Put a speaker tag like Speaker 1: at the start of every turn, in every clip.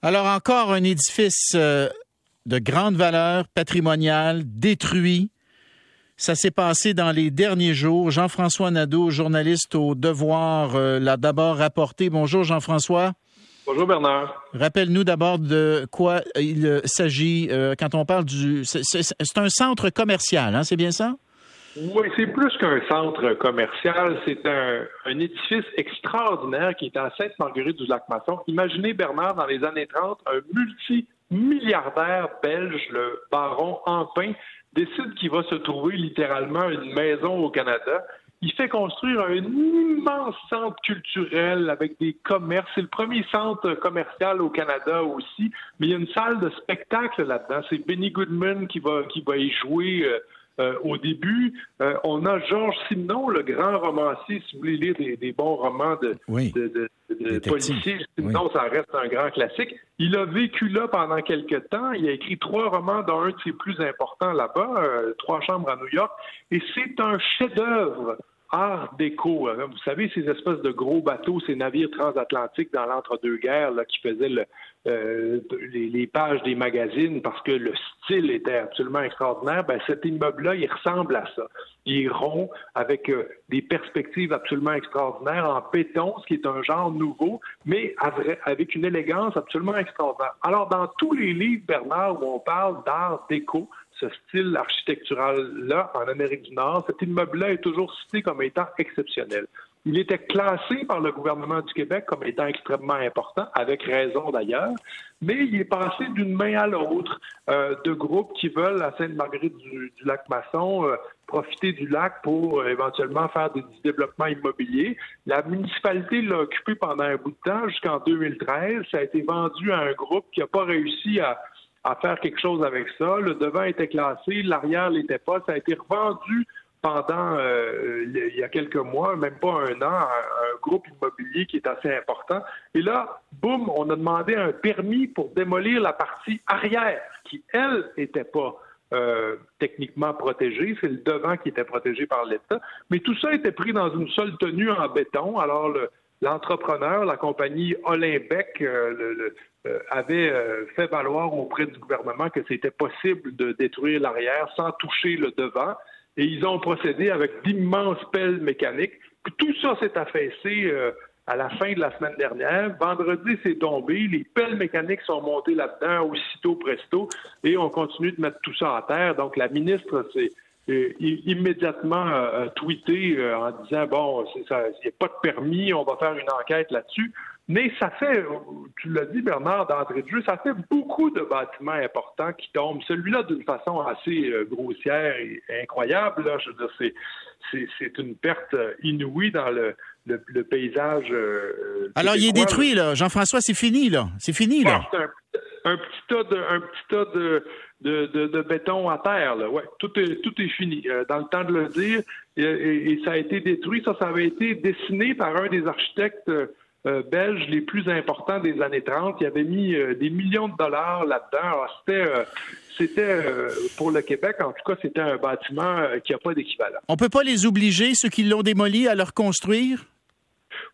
Speaker 1: Alors encore un édifice euh, de grande valeur patrimoniale détruit. Ça s'est passé dans les derniers jours. Jean-François Nadeau, journaliste au Devoir, euh, l'a d'abord rapporté. Bonjour Jean-François.
Speaker 2: Bonjour Bernard.
Speaker 1: Rappelle-nous d'abord de quoi il s'agit euh, quand on parle du... C'est un centre commercial, hein, c'est bien ça?
Speaker 2: Oui, c'est plus qu'un centre commercial. C'est un, édifice extraordinaire qui est à Sainte-Marguerite-du-Lac-Masson. Imaginez, Bernard, dans les années 30, un multimilliardaire belge, le baron Ampin, décide qu'il va se trouver littéralement une maison au Canada. Il fait construire un immense centre culturel avec des commerces. C'est le premier centre commercial au Canada aussi, mais il y a une salle de spectacle là-dedans. C'est Benny Goodman qui va, qui va y jouer. Euh, euh, au début. Euh, on a Georges Simenon, le grand romancier, si vous voulez lire des, bons romans de, policiers. Simenon, ça reste un grand classique. Il a vécu là pendant quelques temps. Il a écrit trois romans, dont un de ses plus importants là-bas, euh, Trois chambres à New York. Et c'est un chef-d'œuvre art déco. Hein. Vous savez, ces espèces de gros bateaux, ces navires transatlantiques dans l'entre-deux-guerres qui faisaient euh, les, pages des magazines parce que le style était absolument extraordinaire. Ben, cet immeuble-là, il ressemble à ça. Il rond avec euh, des perspectives absolument extraordinaires en béton, ce qui est un genre nouveau, mais avec une élégance absolument extraordinaire. Alors, dans tous les livres, Bernard, où on parle d'art déco, ce style architectural-là en Amérique du Nord, cet immeuble-là est toujours cité comme étant exceptionnel. Il était classé par le gouvernement du Québec comme étant extrêmement important, avec raison d'ailleurs, mais il est passé d'une main à l'autre euh, de groupes qui veulent, à Sainte-Marguerite du, Lac-Masson, euh, profiter du lac pour euh, éventuellement faire des, développements immobiliers. La municipalité l'a occupé pendant un bout de temps, jusqu'en 2013. Ça a été vendu à un groupe qui n'a pas réussi à à faire quelque chose avec ça. Le devant était classé, l'arrière l'était pas. Ça a été revendu pendant euh, il y a quelques mois, même pas un an, à un groupe immobilier qui est assez important. Et là, boum, on a demandé un permis pour démolir la partie arrière, qui, elle, n'était pas euh, techniquement protégée. C'est le devant qui était protégé par l'État. Mais tout ça était pris dans une seule tenue en béton. Alors, l'entrepreneur, la compagnie Olymbec, euh, le, euh, avait euh, fait valoir auprès du gouvernement que c'était possible de détruire l'arrière sans toucher le devant. Et ils ont procédé avec d'immenses pelles mécaniques. tout ça s'est affaissé euh, à la fin de la semaine dernière. Vendredi, c'est tombé. Les pelles mécaniques sont montées là-dedans aussitôt presto et on continue de mettre tout ça à terre. Donc, la ministre s'est immédiatement tweeté en disant bon, il n'y a pas de permis, on va faire une enquête là-dessus. Mais ça fait, tu l'as dit Bernard d'entrée de jeu, ça fait beaucoup de bâtiments importants qui tombent. Celui-là d'une façon assez euh, grossière et incroyable. Là, je veux dire, c'est, c'est, une perte euh, inouïe dans le, le, paysage. Euh,
Speaker 1: Alors il est détruit là, Jean-François, c'est fini là, c'est fini là.
Speaker 2: un, petit tas de, un petit tas de, de, béton à terre. Là. Ouais, tout est fini. dans le temps de le dire, ça a été détruit. Ça, ça avait été dessiné par un des architectes euh, belges les plus importants des années 30. Il avait mis euh, des millions de dollars là-dedans. C'était, euh, c'était pour le Québec, en tout cas, c'était un bâtiment qui n'a pas d'équivalent.
Speaker 1: On peut pas les obliger, ceux qui l'ont démoli, à le reconstruire?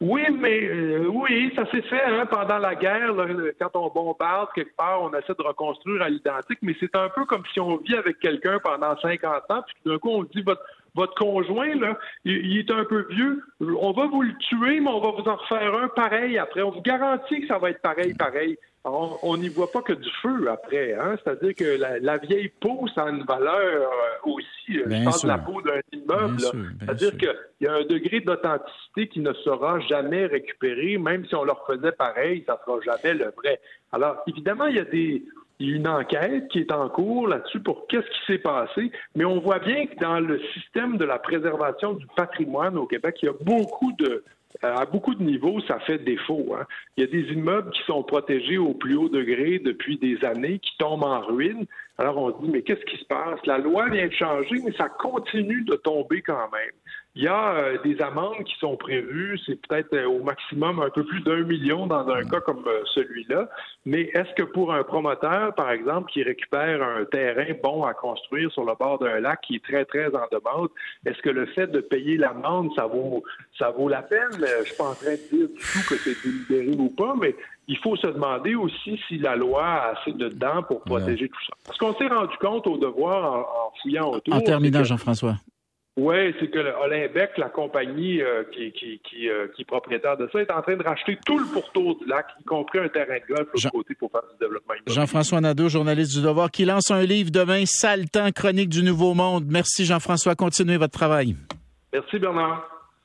Speaker 2: Oui, mais oui, ça s'est fait hein, pendant la guerre. quand on bombarde quelque part, on essaie de reconstruire à l'identique, mais c'est un peu comme si on vit avec quelqu'un pendant 50 ans, puis d'un coup on dit votre votre conjoint, là, il, est un peu vieux, on va vous le tuer, mais on va vous en refaire un pareil après. On vous garantit que ça va être pareil, pareil. on n'y voit pas que du feu après. Hein? C'est-à-dire que la, vieille peau, ça a une valeur euh, aussi. Je parle de la peau d'un immeuble. C'est-à-dire qu'il y a un degré d'authenticité qui ne sera jamais récupéré, même si on leur faisait pareil, ça ne sera jamais le vrai. Alors, évidemment, il y a des il y a une enquête qui est en cours là-dessus pour qu'est-ce qui s'est passé, mais on voit bien que dans le système de la préservation du patrimoine au Québec, il y a beaucoup de à beaucoup de niveaux, ça fait défaut. Hein. Il y a des immeubles qui sont protégés au plus haut degré depuis des années, qui tombent en ruine. Alors on se dit, mais qu'est-ce qui se passe? La loi vient de changer, mais ça continue de tomber quand même. Il y a euh, des amendes qui sont prévues, c'est peut-être euh, au maximum un peu plus d'un million dans un cas comme euh, celui-là. Mais est-ce que pour un promoteur, par exemple, qui récupère un terrain bon à construire sur le bord d'un lac qui est très, très en demande, est-ce que le fait de payer l'amende, ça vaut ça vaut la peine? Je suis pas en train de dire du tout que c'est délibéré ou pas, mais il faut se demander aussi si la loi a assez de dents pour protéger tout ça. Ce qu'on s'est rendu compte au devoir en, fouillant autour.
Speaker 1: En terminant, Jean-François.
Speaker 2: Oui, c'est que Olimbec, la compagnie euh, qui, qui, qui, euh, qui, est propriétaire de ça, est en train de racheter tout le pourtour du lac, y compris un terrain de golf de côté pour faire du développement
Speaker 1: Jean-François Nadeau, journaliste du Devoir, qui lance un livre demain, Sale temps, chronique du Nouveau Monde. Merci Jean-François. Continuez votre travail.
Speaker 2: Merci Bernard.